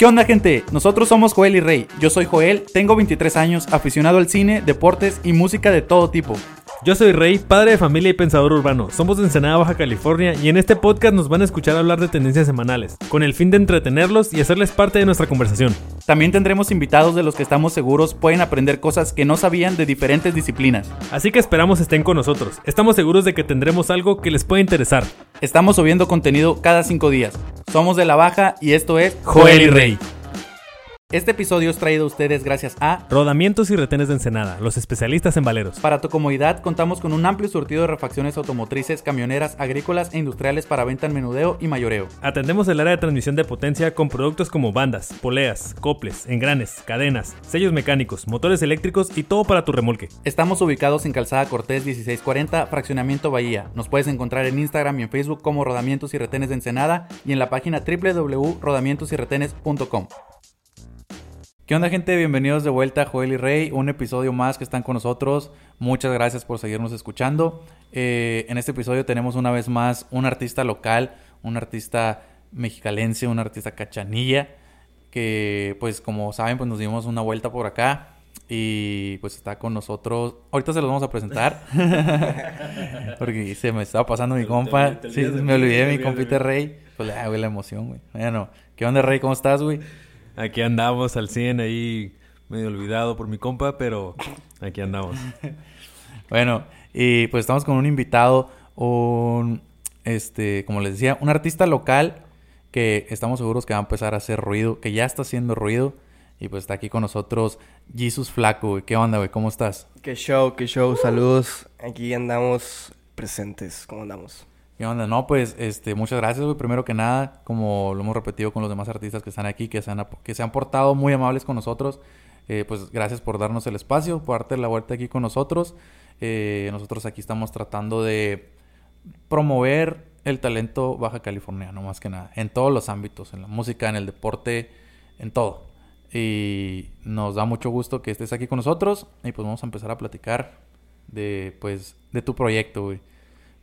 ¿Qué onda gente? Nosotros somos Joel y Rey. Yo soy Joel, tengo 23 años, aficionado al cine, deportes y música de todo tipo. Yo soy Rey, padre de familia y pensador urbano. Somos de Ensenada, Baja California y en este podcast nos van a escuchar hablar de tendencias semanales, con el fin de entretenerlos y hacerles parte de nuestra conversación. También tendremos invitados de los que estamos seguros pueden aprender cosas que no sabían de diferentes disciplinas. Así que esperamos estén con nosotros. Estamos seguros de que tendremos algo que les pueda interesar. Estamos subiendo contenido cada 5 días. Somos de la Baja y esto es Joel y Rey. Este episodio es traído a ustedes gracias a Rodamientos y retenes de Ensenada, los especialistas en valeros. Para tu comodidad, contamos con un amplio surtido de refacciones automotrices, camioneras, agrícolas e industriales para venta en menudeo y mayoreo. Atendemos el área de transmisión de potencia con productos como bandas, poleas, coples, engranes, cadenas, sellos mecánicos, motores eléctricos y todo para tu remolque. Estamos ubicados en Calzada Cortés 1640, Fraccionamiento Bahía. Nos puedes encontrar en Instagram y en Facebook como Rodamientos y Retenes de Ensenada y en la página www.rodamientosyretenes.com. ¿Qué onda gente? Bienvenidos de vuelta a Joel y Rey, un episodio más que están con nosotros. Muchas gracias por seguirnos escuchando. Eh, en este episodio tenemos una vez más un artista local, un artista mexicalense, un artista cachanilla, que pues como saben pues nos dimos una vuelta por acá y pues está con nosotros. Ahorita se los vamos a presentar. Porque se me estaba pasando mi compa. Sí, me olvidé de mi compita Rey. Pues le hago la emoción, güey. Bueno, ¿qué onda Rey? ¿Cómo estás, güey? Aquí andamos al 100 ahí, medio olvidado por mi compa, pero aquí andamos. bueno, y pues estamos con un invitado, un, este, como les decía, un artista local que estamos seguros que va a empezar a hacer ruido, que ya está haciendo ruido. Y pues está aquí con nosotros Jesus Flaco, güey. ¿Qué onda, güey? ¿Cómo estás? Qué show, qué show. Saludos. Aquí andamos presentes. ¿Cómo andamos? ¿Qué onda? No, pues, este, muchas gracias, güey. Primero que nada, como lo hemos repetido con los demás artistas que están aquí, que se han, que se han portado muy amables con nosotros, eh, pues gracias por darnos el espacio, por darte la vuelta aquí con nosotros. Eh, nosotros aquí estamos tratando de promover el talento baja californiano, más que nada, en todos los ámbitos, en la música, en el deporte, en todo. Y nos da mucho gusto que estés aquí con nosotros y pues vamos a empezar a platicar de, pues, de tu proyecto, güey.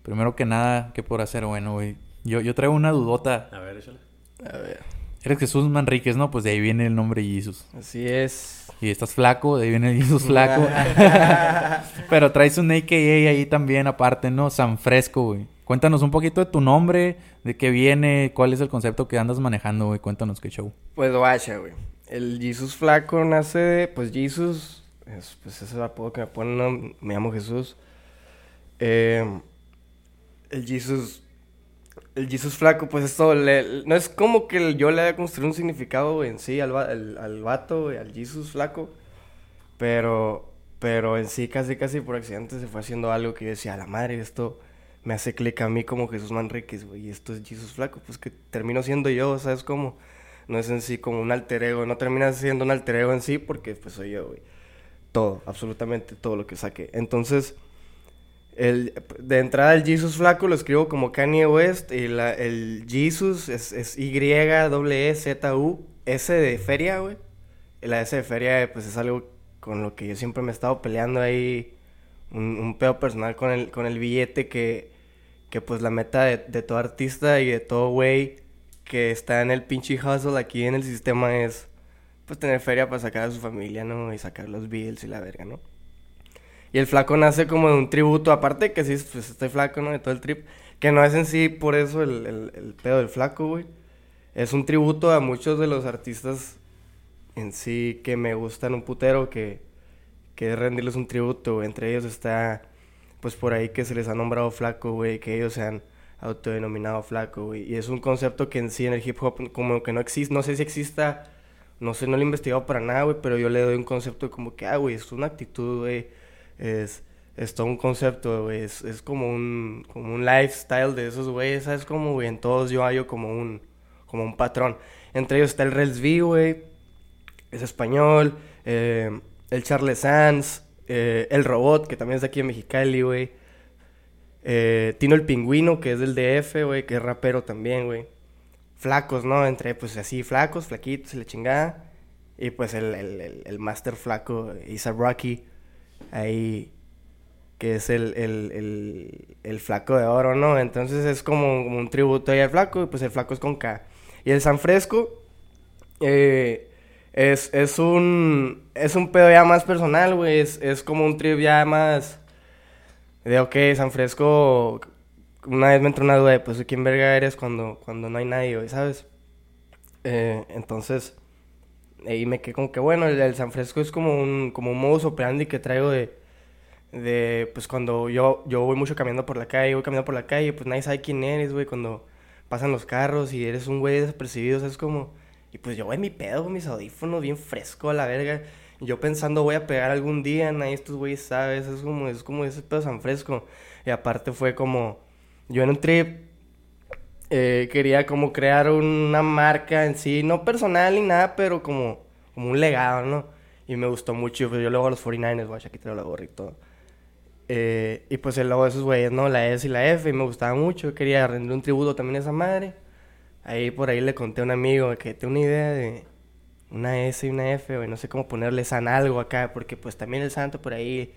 Primero que nada, ¿qué por hacer? Bueno, güey. Yo, yo traigo una dudota. A ver, échale. A ver. Eres Jesús Manríquez, ¿no? Pues de ahí viene el nombre Jesús. Así es. Y estás flaco, de ahí viene el Jesús flaco. Pero traes un AKA ahí también aparte, ¿no? San Fresco, güey. Cuéntanos un poquito de tu nombre, de qué viene, cuál es el concepto que andas manejando, güey. Cuéntanos qué show. Pues guacha, güey. El Jesús flaco nace de, pues Jesús, es, pues ese es el apodo que me ponen, ¿no? me llamo Jesús. Eh, el Jesus. El Jesus flaco, pues esto no es como que yo le haya construido un significado en sí al, al, vato, al Jesus flaco. Pero, pero en sí, casi, casi por accidente se fue haciendo algo que yo decía, a la madre, esto me hace clic a mí como Jesús Manríquez, güey, y esto es Jesus flaco, pues que termino siendo yo, ¿sabes cómo? No es en sí como un alter ego, no termina siendo un alter ego en sí porque pues soy yo, güey. Todo, absolutamente todo lo que saqué. Entonces el, de entrada el Jesus flaco lo escribo como Kanye West y la, el Jesus es, es Y W Z U S de feria, güey. La S de feria pues es algo con lo que yo siempre me he estado peleando ahí un, un pedo personal con el con el billete que que pues la meta de, de todo artista y de todo güey que está en el pinche hustle aquí en el sistema es pues tener feria para sacar a su familia, ¿no? Y sacar los bills y la verga, ¿no? Y el flaco nace como de un tributo, aparte que sí, pues estoy flaco, ¿no? De todo el trip. Que no es en sí por eso el, el, pedo del flaco, güey. Es un tributo a muchos de los artistas en sí que me gustan un putero, que, que es rendirles un tributo, Entre ellos está, pues por ahí que se les ha nombrado flaco, güey, que ellos se han autodenominado flaco, güey. Y es un concepto que en sí en el hip hop como que no existe, no sé si exista, no sé, no lo he investigado para nada, güey, pero yo le doy un concepto como que, ah, güey, es una actitud, güey es, es todo un concepto, güey. Es, es, como un, como un lifestyle de esos güeyes, ¿sabes? Como, güey, en todos yo hallo como un, como un patrón. Entre ellos está el Rels V, güey. Es español. Eh, el Charles Sands. Eh, el Robot, que también es de aquí en Mexicali, güey. Eh, Tino el Pingüino, que es del DF, güey, que es rapero también, güey. Flacos, ¿no? Entre, pues así, flacos, flaquitos, la chingada. Y pues el, el, el, el Master Flaco, Isa Rocky ahí que es el, el, el, flaco de oro, ¿no? Entonces es como, un tributo ahí al flaco, y pues el flaco es con K. Y el San Fresco Eh, es, es un. Es un pedo ya más personal, güey. Es, es como un trip ya más. De ok, San Fresco. Una vez me entró una duda de pues quién verga eres cuando, cuando no hay nadie, güey, ¿sabes? Eh, entonces. Ahí me quedé como que bueno, el, el San Fresco es como un, como un modus operandi que traigo de. De pues cuando yo, yo voy mucho caminando por la calle, voy caminando por la calle, pues nadie sabe quién eres, güey, cuando pasan los carros y eres un güey desapercibido, o sea, es como. Y pues yo voy mi pedo con mis audífonos bien fresco a la verga. Y yo pensando voy a pegar algún día, nadie estos güeyes sabe, es como, es como ese pedo tan fresco. Y aparte fue como, yo en un trip eh, quería como crear una marca en sí, no personal ni nada, pero como, como un legado, ¿no? Y me gustó mucho, pues yo luego a los 49ers, guacha, aquí traigo la gorra y todo. Eh, y pues el logo de esos güeyes, ¿no? La S y la F, y me gustaba mucho, quería rendir un tributo también a esa madre. Ahí por ahí le conté a un amigo que tengo una idea de una S y una F, güey. No sé cómo ponerle San algo acá, porque pues también el santo por ahí,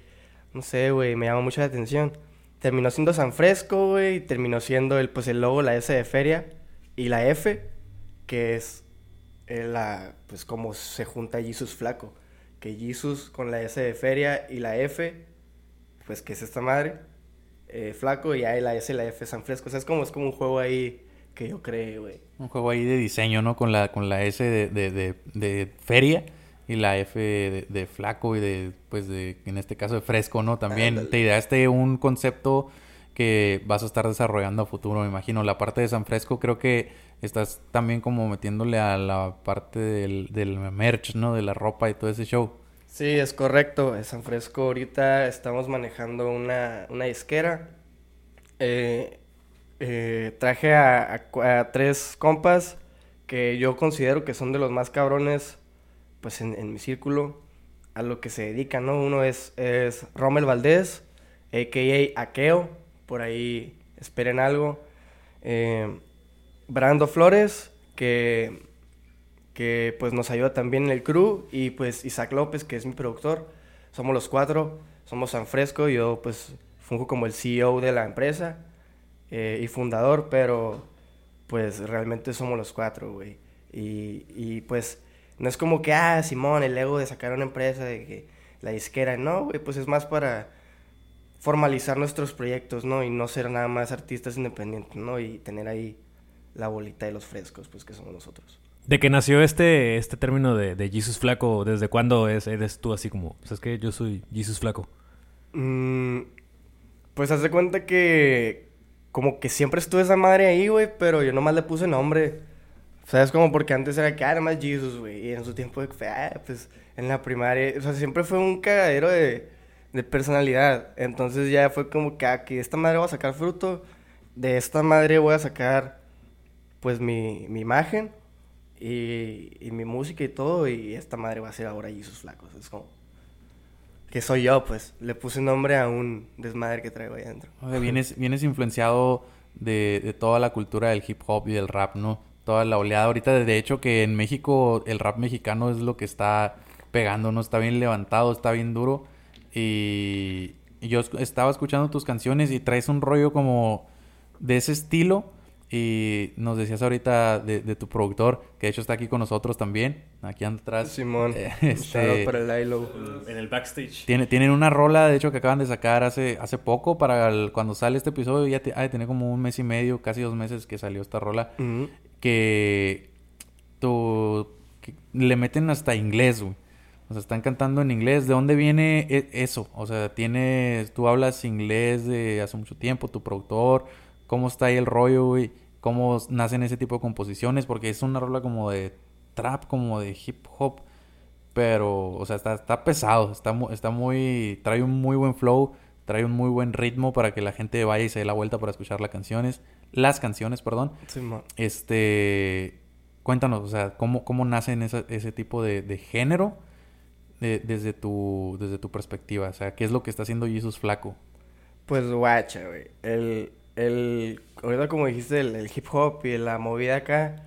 no sé, güey, me llama mucho la atención. Terminó siendo San Fresco, güey, y terminó siendo el, pues el logo, la S de feria, y la F, que es eh, la, pues como se junta Jesus flaco. Que Jesus con la S de feria y la F, pues que es esta madre, eh, flaco, y ahí la S y la F San Fresco. O sea, es como, es como un juego ahí que yo creé, güey. Un juego ahí de diseño, ¿no? Con la, con la S de, de, de, de feria y la F de, de, flaco y de, pues, de, en este caso, de fresco, ¿no? También Ándale. te ideaste un concepto que vas a estar desarrollando a futuro, me imagino. La parte de San Fresco creo que estás también como metiéndole a la parte del, del merch, ¿no? De la ropa y todo ese show. Sí, es correcto. San Fresco ahorita estamos manejando una, una disquera. Eh, eh, traje a, a tres compas que yo considero que son de los más cabrones pues en, en mi círculo a lo que se dedican, ¿no? Uno es, es Rommel Valdés, a.k.a. Akeo, por ahí esperen algo. Eh, Brando Flores, que, que pues nos ayuda también en el crew, y pues Isaac López, que es mi productor. Somos los cuatro, somos San Fresco, yo pues funjo como el CEO de la empresa eh, y fundador, pero pues realmente somos los cuatro, güey. Y, y pues no es como que, ah, Simón, el ego de sacar una empresa, de que la disquera, no, güey, pues es más para formalizar nuestros proyectos, ¿no? Y no ser nada más artistas independientes, ¿no? Y tener ahí la bolita de los frescos, pues que somos nosotros. De que nació este, este término de, de Jesus Flaco, ¿desde cuándo es, eres tú así como, pues es que yo soy Jesus Flaco? Mm, pues haz de cuenta que como que siempre estuve esa madre ahí, güey, pero yo nomás le puse nombre. O sea, es como porque antes era que, ah, nada más Jesus, güey. Y en su tiempo, ah, pues en la primaria, o sea, siempre fue un cagadero de, de personalidad. Entonces ya fue como que, ah, que esta madre voy a sacar fruto, de esta madre voy a sacar, pues, mi, mi imagen y, y mi música y todo, y esta madre va a ser ahora Jesus Flacos. Es como que soy yo, pues. Le puse nombre a un desmadre que traigo ahí adentro. O sea, vienes, vienes influenciado de, de toda la cultura del hip hop y del rap, ¿no? Toda la oleada ahorita, de hecho que en México el rap mexicano es lo que está pegando, ¿no? Está bien levantado, está bien duro. Y, yo estaba escuchando tus canciones y traes un rollo como de ese estilo. Y nos decías ahorita de, de tu productor, que de hecho está aquí con nosotros también, aquí atrás. Simón. Eh, este- para el Lilo. En el backstage. Tiene, tienen una rola, de hecho, que acaban de sacar hace, hace poco para el- cuando sale este episodio. Ya te- tener como un mes y medio, casi dos meses que salió esta rola. Ujú. Que, que le meten hasta inglés, güey. O sea, están cantando en inglés. ¿De dónde viene e- eso? O sea, tienes, tú hablas inglés de hace mucho tiempo, tu productor. ¿Cómo está ahí el rollo, güey? ¿Cómo nacen ese tipo de composiciones? Porque es una rola como de trap, como de hip hop. Pero, o sea, está, está pesado, está, está muy... Trae un muy buen flow, trae un muy buen ritmo para que la gente vaya y se dé la vuelta para escuchar las canciones. Las canciones, perdón. Simón. Este... Cuéntanos, o sea, ¿cómo, cómo nacen esa- ese tipo de, de género de- desde, tu, desde tu perspectiva? O sea, ¿qué es lo que está haciendo Jesus Flaco? Pues guacha, güey. El, el, ahorita como dijiste, el, el hip hop y la movida acá,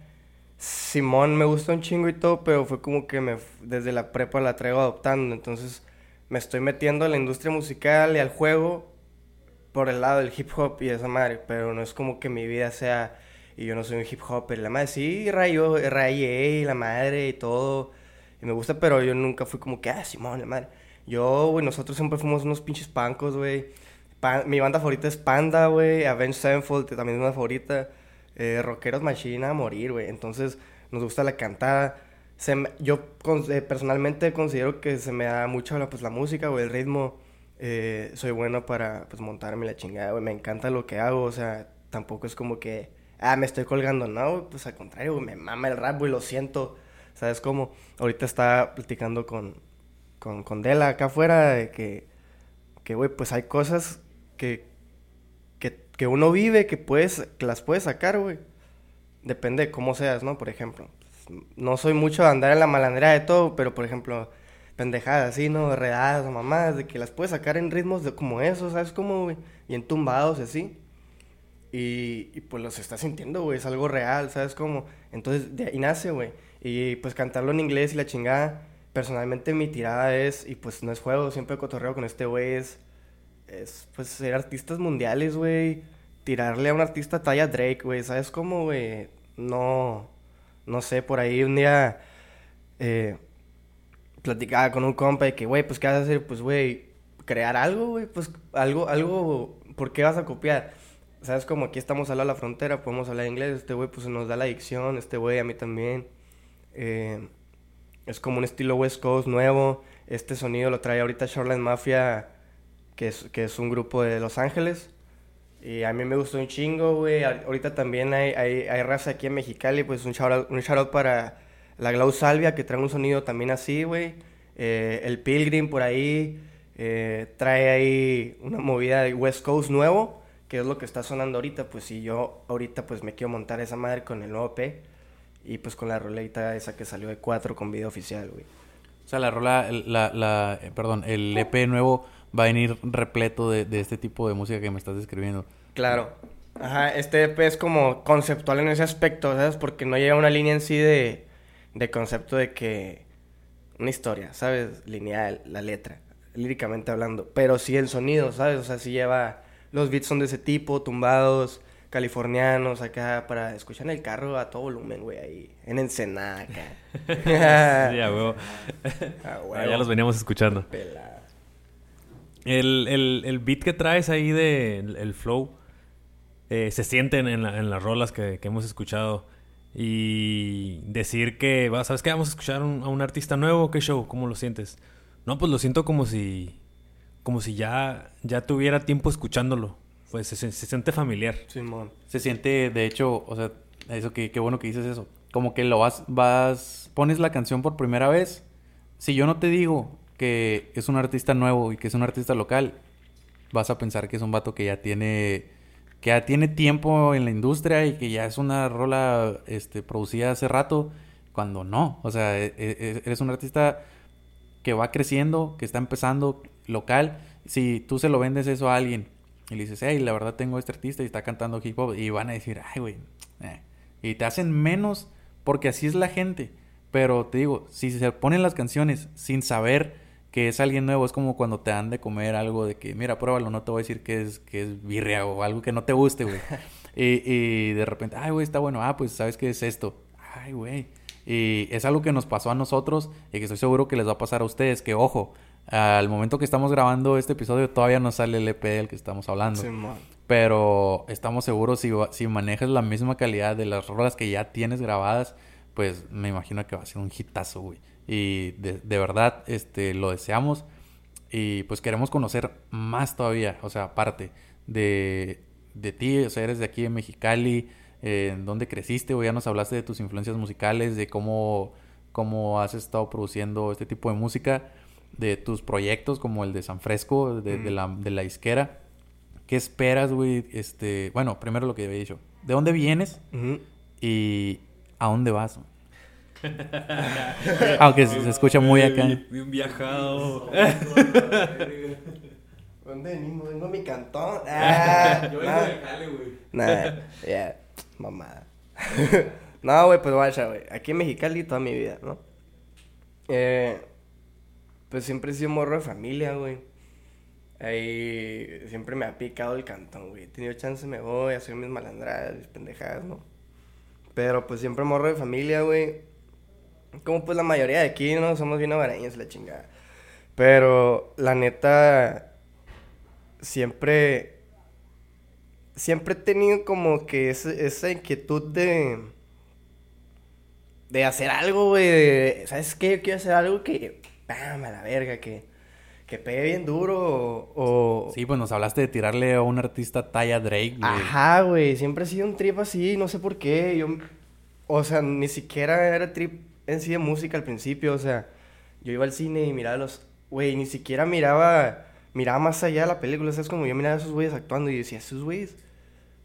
Simón me gusta un chingo y todo, pero fue como que me, desde la prepa la traigo adoptando. Entonces me estoy metiendo a la industria musical y al juego por el lado del hip hop y esa madre, pero no es como que mi vida sea y yo no soy un hip hopper. La madre, sí, rayo, rayé y la madre y todo. Y me gusta, pero yo nunca fui como que, ah, Simón, la madre. Yo, güey, nosotros siempre fuimos unos pinches pancos, güey. Pa- mi banda favorita es Panda, güey. Avenged Sevenfold también es una favorita. Eh, rockeros Machina a morir, güey. Entonces, nos gusta la cantada. Se me- yo con- eh, personalmente considero que se me da mucho la, pues, la música, güey, el ritmo. Eh, soy bueno para pues, montarme la chingada, güey. Me encanta lo que hago, o sea, tampoco es como que, ah, me estoy colgando, no. Pues al contrario, me mama el rap, güey, lo siento. ¿Sabes cómo? Ahorita estaba platicando con, con, con Dela acá afuera de que, que, pues hay cosas que, que, que uno vive que, puedes, que las puedes sacar, güey. Depende de cómo seas, ¿no? Por ejemplo, no soy mucho de andar en la malandera de todo, pero por ejemplo, pendejadas así, ¿no? Redadas o mamadas, de que las puedes sacar en ritmos de como eso, ¿sabes cómo, güey? Y en tumbados y así. Y, y pues los estás sintiendo, güey, es algo real, ¿sabes cómo? Entonces de ahí nace, güey. Y pues cantarlo en inglés y la chingada, personalmente mi tirada es, y pues no es juego, siempre cotorreo con este güey, es, es pues ser artistas mundiales, güey. Tirarle a un artista talla Drake, güey, ¿sabes cómo, güey? No, no sé, por ahí un día eh, platicaba con un compa de que, güey, pues, ¿qué vas a hacer? Pues, güey, crear algo, güey, pues, algo, algo, ¿por qué vas a copiar? ¿Sabes? Como aquí estamos al lado de la frontera, podemos hablar inglés, este güey, pues, nos da la dicción, este güey, a mí también. Eh, es como un estilo West Coast nuevo, este sonido lo trae ahorita Shoreline Mafia, que es, que es un grupo de Los Ángeles. Y a mí me gustó un chingo, güey. Ahorita también hay, hay, hay raza aquí en Mexicali, pues un shout un shout para la Glau Salvia, que trae un sonido también así, güey. Eh, el Pilgrim por ahí eh, trae ahí una movida de West Coast nuevo, que es lo que está sonando ahorita. Pues si yo ahorita pues me quiero montar esa madre con el nuevo P y pues con la roleta esa que salió de 4 con video oficial, güey. O sea, la rola, la, la, eh, perdón, el EP nuevo va a venir repleto de, de este tipo de música que me estás describiendo. Claro. Ajá, este EP es como conceptual en ese aspecto, ¿sabes? Porque no lleva una línea en sí de, de concepto de que... Una historia, ¿sabes? Lineal, la letra, líricamente hablando. Pero sí el sonido, ¿sabes? O sea, sí lleva... Los beats son de ese tipo, tumbados, californianos, acá, para escuchar en el carro a todo volumen, güey, ahí. En Ensenada, acá. Sí, a huevo. Ah, huevo. ya los veníamos escuchando. El, el, el beat que traes ahí de el, el flow eh, se siente en, la- en las rolas que, que hemos escuchado. Y decir que, ¿sabes qué? Vamos a escuchar un- a un artista nuevo. ¿Qué show? ¿Cómo lo sientes? No, pues lo siento como si. Como si ya, ya tuviera tiempo escuchándolo. Pues se, se- se siente familiar. Simón. Se siente, de hecho, o sea, eso que qué bueno que dices eso. Como que lo vas, vas, pones la canción por primera vez. Si yo no te digo que es un artista nuevo y que es un artista local, vas a pensar que es un vato que ya tiene, que ya tiene tiempo en la industria y que ya es una rola, este, producida hace rato, cuando no. O sea, e- e- eres un artista que va creciendo, que está empezando local. Si tú se lo vendes eso a alguien y le dices, hey, la verdad tengo este artista y está cantando hip hop, y van a decir, ay, güey. eh". Y te hacen menos porque así es la gente. Pero te digo, si se ponen las canciones sin saber que es alguien nuevo, es como cuando te dan de comer algo de que, mira, pruébalo, no te voy a decir que es, que es birria o algo que no te guste, güey. y, y de repente, ay, güey, está bueno, ah, pues sabes qué es esto. Ay, güey. Y es algo que nos pasó a nosotros y que estoy seguro que les va a pasar a ustedes. Que ojo, al momento que estamos grabando este episodio todavía no sale el EP del que estamos hablando. Pero estamos seguros si, si manejas la misma calidad de las rolas que ya tienes grabadas, pues me imagino que va a ser un hitazo, güey. Y de, de verdad, este, lo deseamos. Y pues queremos conocer más todavía, o sea, aparte de, de ti, o sea, eres de aquí de Mexicali, eh, en dónde creciste, güey, ya nos hablaste de tus influencias musicales, de cómo, cómo has estado produciendo este tipo de música, de tus proyectos como el de San Fresco, de, de la, de la isquera. ¿Qué esperas, güey? Este, bueno, primero lo que había dicho. ¿De dónde vienes y a dónde vas? Aunque se, se escucha muy acá. Bien viajado. ¿Dónde venimos? Vengo a mi cantón. Ah, Yo nah. vengo de Jale, güey. Nah, ya, mamada. no, güey, pues vaya, güey. Aquí en Mexicali toda mi vida, ¿no? Eh, pues siempre he sido morro de familia, güey. Ahí siempre me ha picado el cantón, güey. He tenido chance, me voy a hacer mis malandradas, mis pendejadas, ¿no? Pero pues siempre morro de familia, güey. Como pues la mayoría de aquí, ¿no? Somos bien hogareños, la chingada. Pero la neta, siempre, siempre he tenido como que ese- esa inquietud de, de hacer algo, güey. de, ¿Sabes qué? Yo quiero hacer algo que, ¡pam! a la verga, que, que pegue bien duro o... o- Sí, pues nos hablaste de tirarle a un artista talla Drake, güey. Ajá, güey, siempre ha sido un trip así, no sé por qué. Yo, o sea, ni siquiera era trip en sí de música al principio, o sea, yo iba al cine y miraba los, güey, ni siquiera miraba, miraba más allá de la película, ¿sabes? Como yo miraba a esos güeyes actuando y decía, esos güeyes,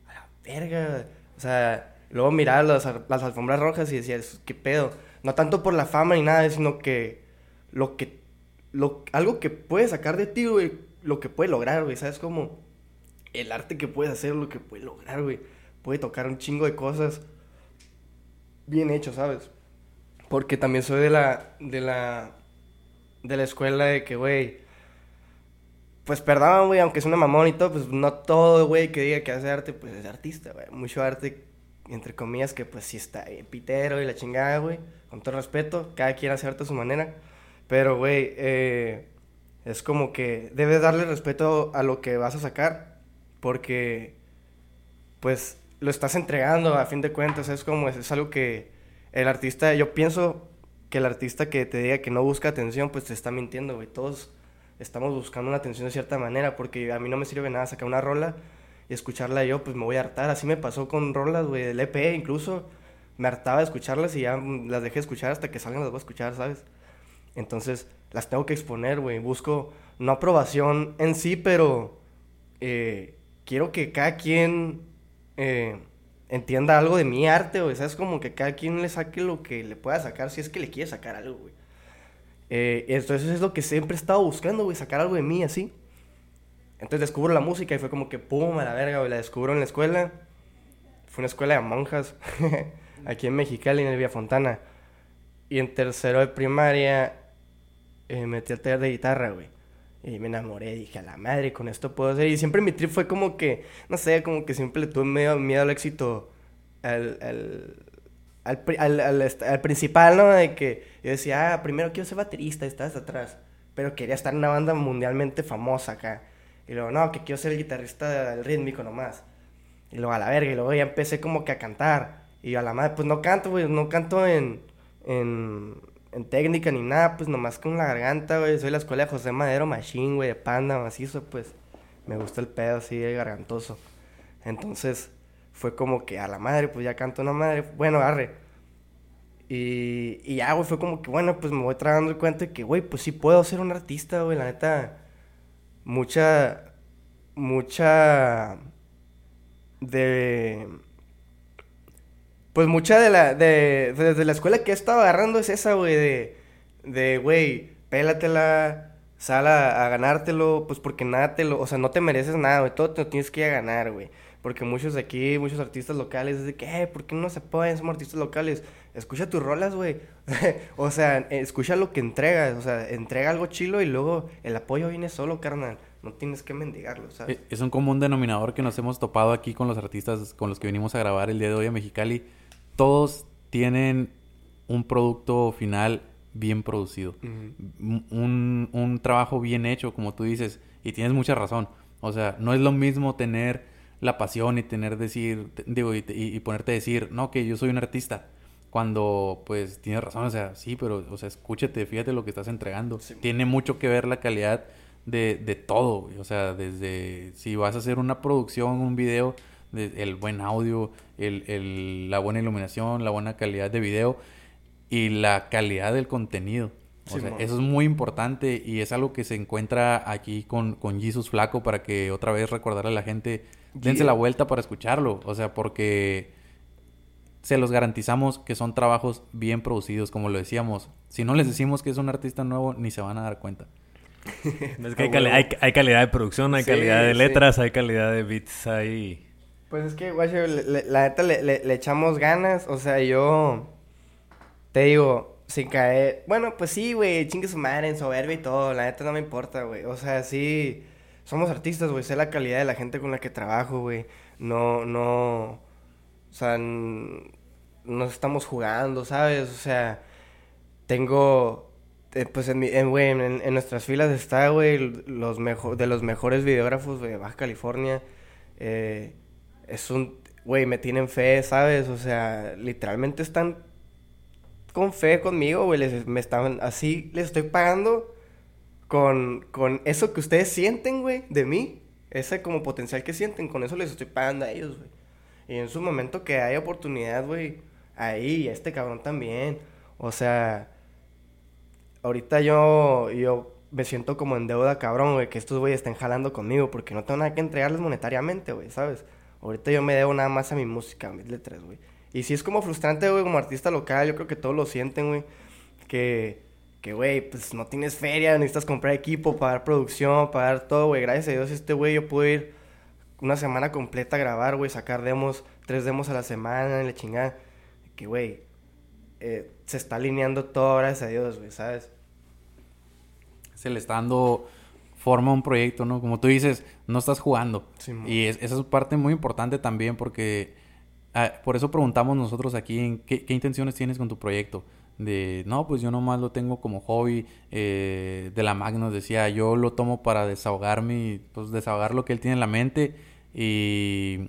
a la verga. O sea, luego miraba las, las alfombras rojas y decía, ¿qué pedo? No tanto por la fama ni nada, sino que lo que, lo, algo que puede sacar de ti, güey, lo que puede lograr, güey, ¿sabes? Como el arte que puedes hacer, lo que puede lograr, güey. Puede tocar un chingo de cosas bien hecho, ¿sabes? Porque también soy de la, de la, de la escuela de que, güey, pues perdón, güey, aunque es una mamón y todo, pues no todo, güey, que diga que hace arte, pues es artista, güey. Mucho arte, entre comillas, que pues sí está pitero y la chingada, güey. Con todo respeto, cada quien hace arte a su manera. Pero, güey, eh, es como que debes darle respeto a lo que vas a sacar, porque, pues, lo estás entregando a fin de cuentas. Es como, es, algo que el artista, yo pienso que el artista que te diga que no busca atención, pues te está mintiendo, güey. Todos estamos buscando una atención de cierta manera, porque a mí no me sirve nada sacar una rola y escucharla yo, pues me voy a hartar. Así me pasó con rolas, güey, del EP incluso. Me hartaba de escucharlas y ya las dejé de escuchar hasta que salgan las voy a escuchar, ¿sabes? Entonces las tengo que exponer, güey. Busco no aprobación en sí, pero eh, quiero que cada quien eh, entienda algo de mi arte, güey. ¿Sabes? Como que cada quien le saque lo que le pueda sacar, si es que le quiere sacar algo, güey. Eh, entonces es lo que siempre he estado buscando, güey, sacar algo de mí así. Entonces descubro la música y fue como que pum, a la verga, güey. La descubro en la escuela. Fue una escuela de monjas, aquí en Mexicali, en el Villa Fontana. Y en tercero de primaria eh, metí al taller de guitarra, güey. Y me enamoré, dije, a la madre, con esto puedo hacer. Y siempre mi trip fue como que, no sé, como que siempre le tuve medio miedo al éxito, al, al, al, al- principal, ¿no? De que yo decía, ah, primero quiero ser baterista, estás atrás. Pero quería estar en una banda mundialmente famosa acá. Y luego, no, que quiero ser el guitarrista del rítmico nomás. Y luego a la verga, y luego ya empecé como que a cantar. Y a la madre, pues no canto, güey, no canto en, en técnica ni nada, pues nomás con la garganta, güey. Soy de la escuela de José Madero Machín, güey, de panda, macizo, pues me gusta el pedo así de gargantoso. Entonces fue como que a la madre, pues ya canto una madre, bueno, arre. Y, y ya, güey, fue como que, bueno, pues me voy tragando el cuento de que, güey, pues sí puedo ser un artista, güey, la neta. Mucha, mucha de pues mucha de la de desde la escuela que he estado agarrando es esa güey de de güey pélatela sal a, a ganártelo pues porque nada te lo o sea no te mereces nada güey todo te lo tienes que ir a ganar güey. Porque muchos de aquí muchos artistas locales es de que "Eh, ¿por qué no se pueden somos artistas locales escucha tus rolas güey. O sea escucha lo que entregas o sea entrega algo chilo y luego el apoyo viene solo carnal. No tienes que mendigarlo ¿sabes? Eh, Es un común denominador que nos hemos topado aquí con los artistas con los que venimos a grabar el día de hoy a Mexicali. Todos tienen un producto final bien producido. Un, un trabajo bien hecho, como tú dices. Y tienes mucha razón. O sea, no es lo mismo tener la pasión y tener decir, digo, y, te- y- y ponerte a decir, no, que yo soy un artista. Cuando, pues, tienes razón, o sea, sí, pero, o sea, escúchate, fíjate lo que estás entregando. Sí. Tiene mucho que ver la calidad de, de todo. O sea, desde si vas a hacer una producción, un video, de- el buen audio, el, el- la buena iluminación, la buena calidad de video y la calidad del contenido. O Sí, sea, mon. eso es muy importante y es algo que se encuentra aquí con, con Jesus Flaco para que otra vez recordarle a la gente, dense Yeah. la vuelta para escucharlo. O sea, porque se los garantizamos que son trabajos bien producidos, como lo decíamos. Si no les decimos que es un artista nuevo, ni se van a dar cuenta. Es que hay, cali- huevo. hay, hay calidad de producción, hay Sí, calidad de sí. letras, hay calidad de beats, hay... Pues es que, guacho, la neta le, le- echamos ganas. O sea, yo te digo, sin caer. Bueno, pues sí, güey, chingue su madre en soberbia y todo. La neta no me importa, güey. O sea, sí, somos artistas, güey. Sé la calidad de la gente con la que trabajo, güey. No, no. O sea, n- no estamos jugando, ¿sabes? O sea, tengo, eh, pues en, mi, en, güey, en, nuestras filas está, güey, los de los mejores videógrafos de Baja California. Eh, es un, güey, me tienen fe, ¿sabes? O sea, literalmente están con fe conmigo, güey, les, me están, así les estoy pagando con, con eso que ustedes sienten, güey, de mí. Ese como potencial que sienten, con eso les estoy pagando a ellos, güey. Y en su momento que hay oportunidad, güey, ahí, este cabrón también. O sea, ahorita yo, yo me siento como en deuda, cabrón, güey, que estos güeyes estén jalando conmigo porque no tengo nada que entregarles monetariamente, güey, ¿sabes? Ahorita yo me debo nada más a mi música, a mis letras, güey. Y si es como frustrante, güey, como artista local, yo creo que todos lo sienten, güey, que, que, güey, pues no tienes feria, necesitas comprar equipo, pagar producción, pagar todo, güey. Gracias a Dios, este güey, yo puedo ir una semana completa a grabar, güey, sacar demos, tres demos a la semana, en la chingada. Que, güey, eh, se está alineando todo, gracias a Dios, güey, ¿sabes? Se le está dando forma a un proyecto, ¿no? Como tú dices, no estás jugando. Sí, y es- esa es parte muy importante también porque ah, por eso preguntamos nosotros aquí en qué, qué intenciones tienes con tu proyecto. De, no, pues yo nomás lo tengo como hobby. eh, de la Magnus decía, yo lo tomo para desahogarme, pues desahogar lo que él tiene en la mente. Y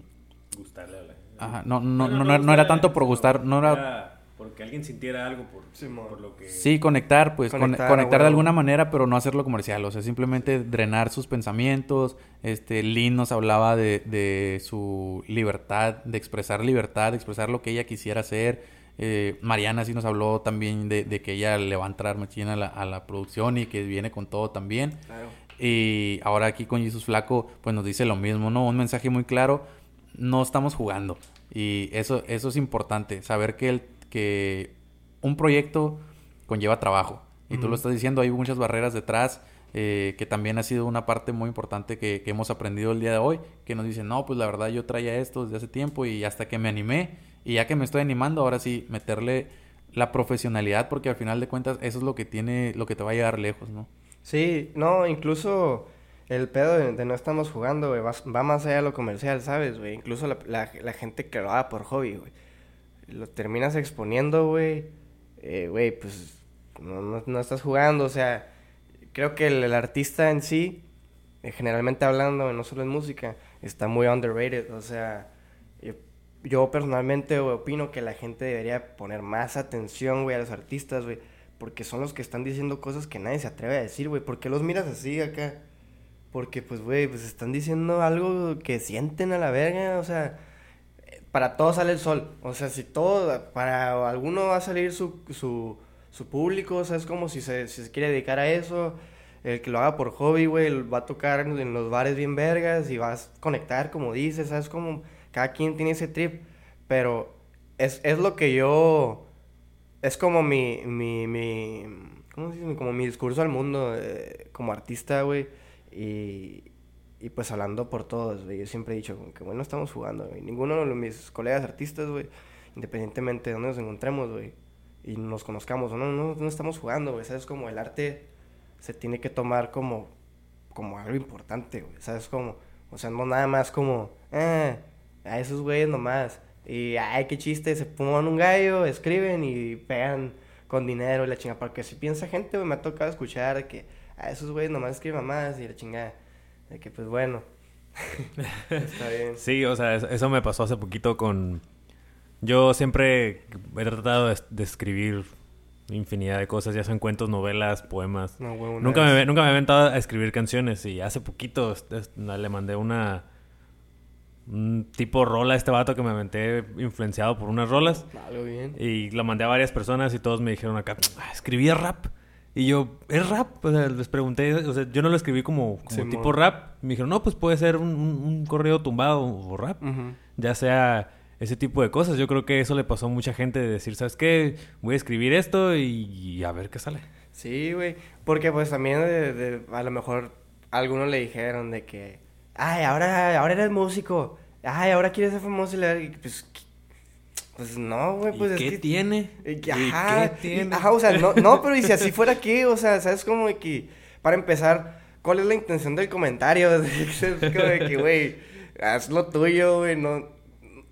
Gustarle a la ajá, no, no, no, no, no era tanto por gustar, no era... Porque alguien sintiera algo por, Simón. por lo que... Sí, conectar, pues con- Conectar, conectar, a de alguna manera, pero no hacerlo comercial. O sea, simplemente drenar sus pensamientos. Este, Lynn nos hablaba de, de su libertad, de expresar libertad, de expresar lo que ella quisiera hacer. Eh, Mariana sí nos habló también de, de que ella le va a entrar machina a la, a la producción y que viene con todo también. Claro. Y ahora aquí con Jesus Flaco, pues nos dice lo mismo, ¿no? Un mensaje muy claro, no estamos jugando. Y eso, eso es importante, saber que, el, que un proyecto conlleva trabajo. Y tú lo estás diciendo, hay muchas barreras detrás, eh, que también ha sido una parte muy importante que, que hemos aprendido el día de hoy, que nos dicen, no, pues la verdad yo traía esto desde hace tiempo y hasta que me animé, y ya que me estoy animando, ahora sí, meterle la profesionalidad, porque al final de cuentas eso es lo que tiene, lo que te va a llevar lejos, ¿no? Sí, no, incluso el pedo de, de no estamos jugando, güey, va, va más allá de lo comercial, ¿sabes, güey? Incluso la, la, la gente que lo haga por hobby, güey. Lo terminas exponiendo, güey. eh, Güey, pues no, no, no estás jugando, o sea, creo que el, artista en sí, eh, generalmente hablando, no solo en música, está muy underrated, o sea, yo, yo personalmente opino que la gente debería poner más atención, güey, a los artistas, güey. Porque son los que están diciendo cosas que nadie se atreve a decir, güey. ¿Por qué los miras así acá? Porque, pues, güey, pues están diciendo algo que sienten a la verga. O sea, para todos sale el sol. O sea, si todo, para alguno va a salir su, su, su público. O sea, es como si se, si se quiere dedicar a eso. El que lo haga por hobby, güey, va a tocar en, los bares bien vergas y vas a conectar, como dices, ¿sabes? Como cada quien tiene ese trip. Pero es, es lo que yo es como mi, mi, mi, ¿cómo se? Como mi discurso al mundo eh, como artista, güey. Y, y pues hablando por todos. Yo siempre he dicho que, bueno, estamos jugando, güey. Ninguno de mis colegas artistas, güey, independientemente de dónde nos encontremos, güey, y nos conozcamos no, no, no estamos jugando, güey. ¿Sabes? Como el arte se tiene que tomar como, como algo importante, güey. ¿Sabes? Como, o sea, no nada más como, ah, a esos güeyes nomás. Y, ay, qué chiste, se ponen un gallo, escriben y pegan con dinero y la chingada. Porque si piensa gente, güey, me ha tocado escuchar que, a esos güeyes nomás escriben más y la chingada. De que, pues bueno, está bien. Sí, o sea, es- eso me pasó hace poquito con... Yo siempre he tratado de, escribir infinidad de cosas, ya sean cuentos, novelas, poemas. No, una Nunca me, nunca me he aventado a escribir canciones y hace poquito es- es- le mandé una... Un tipo rola a este vato que me aventé influenciado por unas rolas. Algo bien. Y la mandé a varias personas y todos me dijeron acá, "Ah, escribí rap. Y yo, ¿es rap? O sea, les pregunté, o sea, yo no lo escribí como, como tipo rap. Me dijeron, no, pues puede ser un, un, un correo tumbado o rap. Ya sea ese tipo de cosas. Yo creo que eso le pasó a mucha gente de decir, ¿sabes qué? Voy a escribir esto y, y a ver qué sale. Sí, güey. Porque pues también de, de- a lo mejor a algunos le dijeron de que, ay, ahora, ahora eres músico. Ay, ahora quieres ser famoso. Y le- pues. Pues no, güey, pues ¿Y es qué que... tiene? y que, ¿Y ajá, qué y- tiene? ajá, o sea, no, no, pero y si así fuera aquí, o sea, ¿sabes? Como de que, para empezar, ¿cuál es la intención del comentario? Es como de que, güey, haz lo tuyo, güey, no...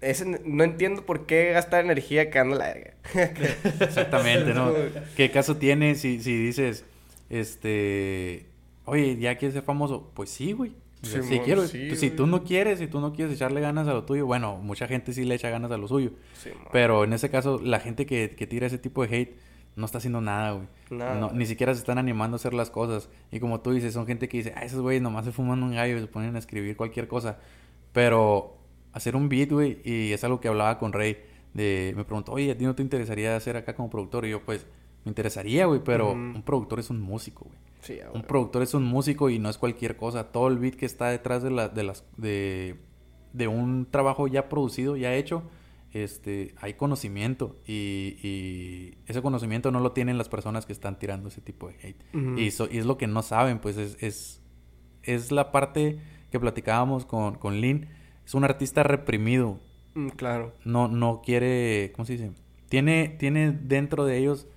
ese, no entiendo por qué gastar energía quedando la verga. Exactamente, ¿no? ¿Qué caso tiene si, si dices, este, oye, ya quieres ser famoso? Pues sí, güey. Sí, quiero. sí, si tú no quieres, si tú no quieres echarle ganas a lo tuyo, bueno, mucha gente sí le echa ganas a lo suyo. Pero en ese caso, la gente que, que tira ese tipo de hate no está haciendo nada, güey. Nada. No, ni siquiera se están animando a hacer las cosas. Y como tú dices, son gente que dice, ah, esos güeyes nomás se fuman un gallo y se ponen a escribir cualquier cosa. Pero hacer un beat, güey, y es algo que hablaba con Rey. De, me preguntó, oye, ¿a ti no te interesaría hacer acá como productor? Y yo, pues, me interesaría, güey, pero Ujú. un productor es un músico, güey. Sí, Un productor es un músico y no es cualquier cosa. Todo el beat que está detrás de, la, de, las, de, de un trabajo ya producido, ya hecho, este, hay conocimiento. Y, y ese conocimiento no lo tienen las personas que están tirando ese tipo de hate. Y, so- y es lo que no saben, pues es, es, es la parte que platicábamos con, con Lynn. Es un artista reprimido. Mm, claro. No, no quiere, ¿cómo se dice? Tiene, tiene dentro de ellos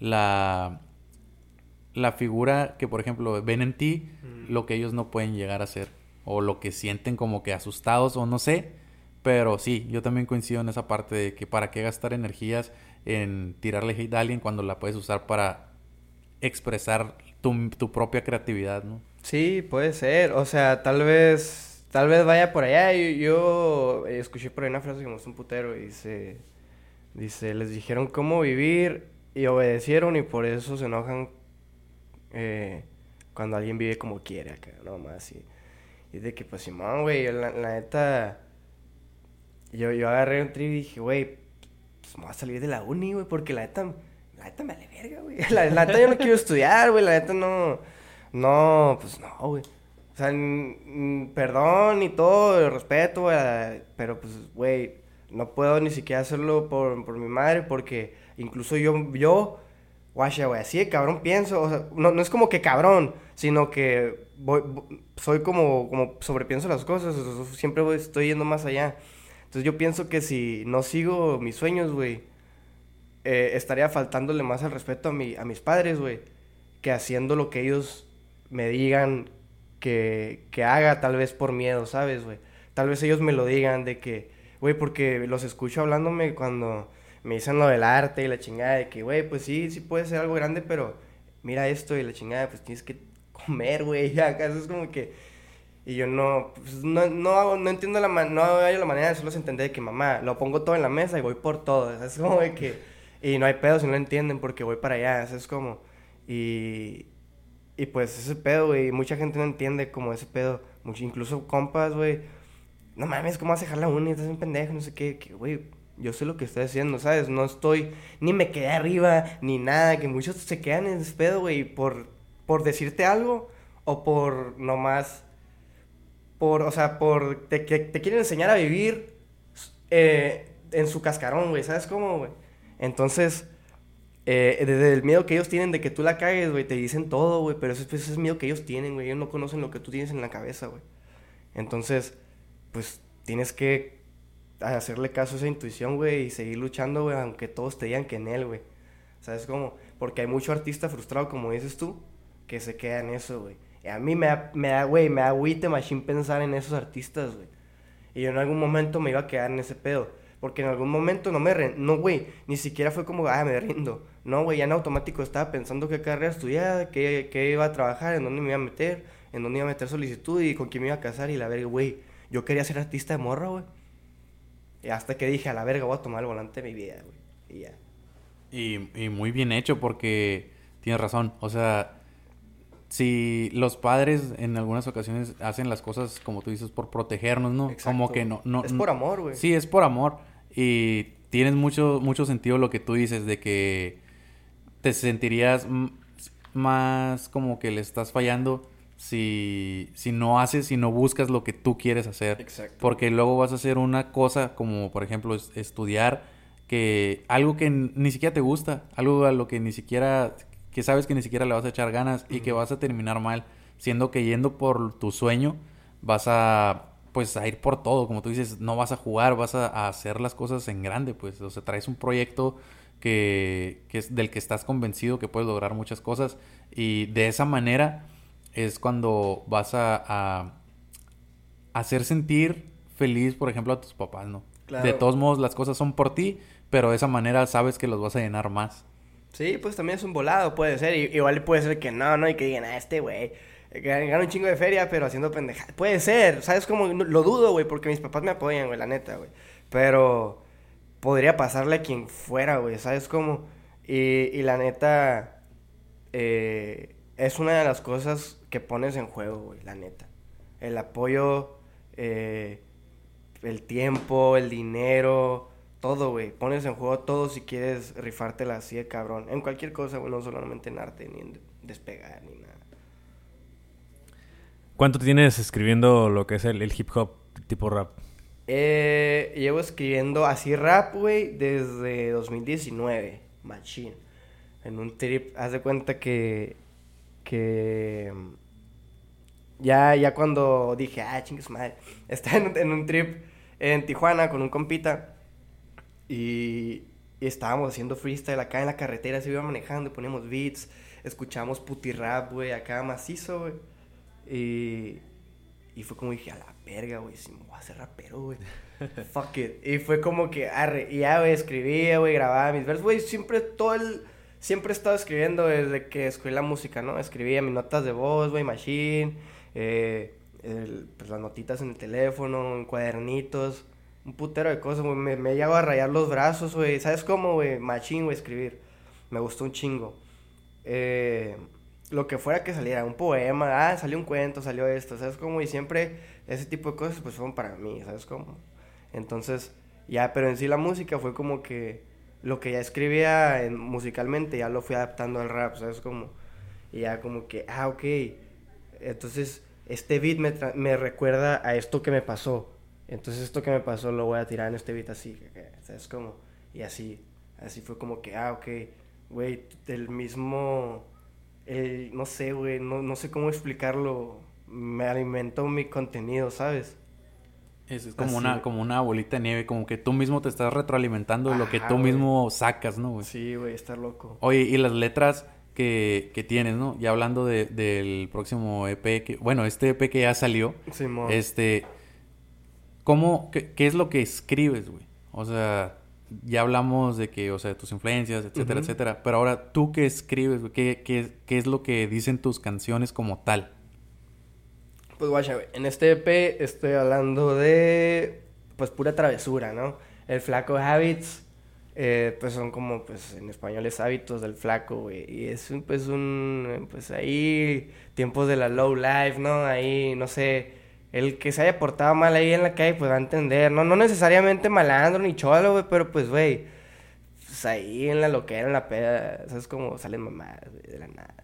la, la figura que, por ejemplo, ven en ti Mm. lo que ellos no pueden llegar a ser. O lo que sienten como que asustados o no sé. Pero sí, yo también coincido en esa parte de que para qué gastar energías en tirarle hate a alguien cuando la puedes usar para expresar tu, tu propia creatividad, ¿no? Sí, puede ser. O sea, tal vez, tal vez vaya por allá. Yo, yo, escuché por ahí una frase que me gustó un putero y dice, dice, les dijeron cómo vivir y obedecieron y por eso se enojan eh, cuando alguien vive como quiere acá, no más. Y, y de que, pues, Simón, güey, la, la neta, yo, yo agarré un tri y dije, güey, pues me voy a salir de la uni, güey, porque la neta, la neta me vale verga, güey. La, la neta yo no quiero estudiar, güey, la neta no, no, pues no, güey. O sea, perdón y todo, respeto, güey, pero pues, güey, no puedo ni siquiera hacerlo por, por mi madre porque incluso yo, yo, guacha, güey, así de cabrón pienso, o sea, no, no es como que cabrón, sino que voy, vo- soy como, como sobrepienso las cosas, siempre voy- estoy yendo más allá. Entonces yo pienso que si no sigo mis sueños, güey, eh, estaría faltándole más al respeto a, mi, a mis padres, güey, que haciendo lo que ellos me digan que, que haga, tal vez por miedo, ¿sabes, güey? Tal vez ellos me lo digan de que, güey, porque los escucho hablándome cuando me dicen lo del arte y la chingada, de que, güey, pues sí, sí puede ser algo grande, pero mira esto y la chingada, pues tienes que comer, güey, acaso es como que... Y yo no, pues, no, no, no entiendo la, ma- no hay la manera de hacerlos entender de que mamá, lo pongo todo en la mesa y voy por todo. Es como de que, y no hay pedo si no lo entienden porque voy para allá. es como, y, y pues ese pedo, güey, mucha gente no entiende como ese pedo. Mucho, incluso compas, güey, no mames, ¿cómo vas a dejar la uni? Estás un pendejo, no sé qué, que, güey, yo sé lo que estoy haciendo, ¿sabes? No estoy, ni me quedé arriba, ni nada, que muchos se quedan en ese pedo, güey, por, por decirte algo o por nomás por, o sea, por te, que te quieren enseñar a vivir eh, en su cascarón, güey, ¿sabes cómo, güey? Entonces, eh, desde el miedo que ellos tienen de que tú la cagues, güey, te dicen todo, güey, pero ese, es el miedo que ellos tienen, güey, ellos no conocen lo que tú tienes en la cabeza, güey. Entonces, pues, tienes que hacerle caso a esa intuición, güey, y seguir luchando, güey, aunque todos te digan que en él, güey. ¿Sabes cómo? Porque hay mucho artista frustrado, como dices tú, que se queda en eso, güey. Y a mí me da, me da, güey, me da agüite machine pensar en esos artistas, güey. Y yo en algún momento me iba a quedar en ese pedo. Porque en algún momento no me... re- No, güey, ni siquiera fue como, ah, me rindo. No, güey, ya en automático estaba pensando qué carrera estudiar, qué, qué iba a trabajar, en dónde me iba a meter, en dónde iba a meter solicitud y con quién me iba a casar. Y la verga, güey, yo quería ser artista de morra, güey. Y hasta que dije, a la verga, voy a tomar el volante de mi vida, güey. Y ya. Y, y muy bien hecho porque tienes razón. O sea, si los padres en algunas ocasiones hacen las cosas, como tú dices, por protegernos, ¿no? Exacto, Como que no... no Es por amor, güey. Sí, es por amor. Y tienes mucho, mucho sentido lo que tú dices de que te sentirías más como que le estás fallando si, si no haces, si no buscas lo que tú quieres hacer. Exacto. Porque luego vas a hacer una cosa como, por ejemplo, es- estudiar que algo que ni siquiera te gusta, algo a lo que ni siquiera, que sabes que ni siquiera le vas a echar ganas y que vas a terminar mal, siendo que yendo por tu sueño vas a, pues, a ir por todo, como tú dices, no vas a jugar, vas a, a hacer las cosas en grande, pues, o sea, traes un proyecto que, que es del que estás convencido que puedes lograr muchas cosas y de esa manera es cuando vas a, a hacer sentir feliz, por ejemplo, a tus papás, ¿no? Claro. de todos modos las cosas son por ti, pero de esa manera sabes que los vas a llenar más. Sí, pues también es un volado, puede ser. Igual puede ser que no, ¿no? Y que digan, ah, este güey eh, gana un chingo de feria, pero haciendo pendejadas. Puede ser, ¿sabes cómo? Lo dudo, güey, porque mis papás me apoyan, güey, la neta, güey. Pero podría pasarle a quien fuera, güey, ¿sabes cómo? Y, y la neta, eh, es una de las cosas que pones en juego, güey, la neta. El apoyo, eh, el tiempo, el dinero, todo, güey. Pones en juego todo si quieres rifártela así de cabrón. En cualquier cosa, güey, no solamente en arte, ni en despegar, ni nada. ¿Cuánto tienes escribiendo lo que es el, el hip hop tipo rap? Eh, llevo escribiendo así rap, güey, desde 2019, machine. En un trip, haz de cuenta que, que, ya, ya cuando dije, ah, chingues madre, estaba en, un- en un trip en Tijuana con un compita y, y estábamos haciendo freestyle acá en la carretera, se iba manejando, poníamos beats, escuchamos puti rap, güey, acá macizo, güey. Y, y fue como dije, a la verga, güey, si me voy a hacer rapero, güey. Fuck it. Y fue como que, arre, y ya, güey, escribía, güey, grababa mis versos, güey, siempre todo el, siempre he estado escribiendo desde que escogí la música, ¿no? Escribía mis notas de voz, güey, machine, eh, el- pues las notitas en el teléfono, en cuadernitos, un putero de cosas, güey, me, me llego a rayar los brazos, güey, ¿sabes cómo, güey? Machine, güey, escribir. Me gustó un chingo. Eh, lo que fuera que saliera, un poema, ah, salió un cuento, salió esto, ¿sabes cómo? Y siempre ese tipo de cosas pues fueron para mí, ¿sabes cómo? Entonces, ya, pero en sí la música fue como que lo que ya escribía en- musicalmente ya lo fui adaptando al rap, ¿sabes cómo? Y ya como que, ah, ok, entonces este beat me, me recuerda a esto que me pasó. Entonces esto que me pasó lo voy a tirar en este beat así, ¿sabes cómo? Y así, así fue como que, ah, ok, güey, del mismo, el, no sé, güey, no, no sé cómo explicarlo, me alimentó mi contenido, ¿sabes? Es, es como, Así, una, como una bolita de nieve, como que tú mismo te estás retroalimentando de lo que tú mismo sacas, ¿no, güey? Sí, güey, está loco. Oye, y las letras que, que tienes, ¿no? Ya hablando de- del próximo EP, que, bueno, este EP que ya salió, Simón. este, ¿cómo, qué, qué es lo que escribes, güey? O sea, ya hablamos de que, o sea, de tus influencias, etcétera, etcétera, pero ahora, ¿tú qué escribes, güey? ¿Qué, qué, qué es lo que dicen tus canciones como tal? Pues guacha, güey, en este EP estoy hablando de, pues, pura travesura, ¿no? El flaco Habits, eh, pues son como, pues, en español es hábitos del flaco, güey. Y es, un, pues, un, pues, ahí, tiempos de la low life, ¿no? Ahí, no sé, el que se haya portado mal ahí en la calle, pues, va a entender, ¿no? No necesariamente malandro ni cholo, güey, pero, pues, güey, pues, ahí en la loquera, en la peda, ¿sabes cómo salen mamadas, güey, de la nada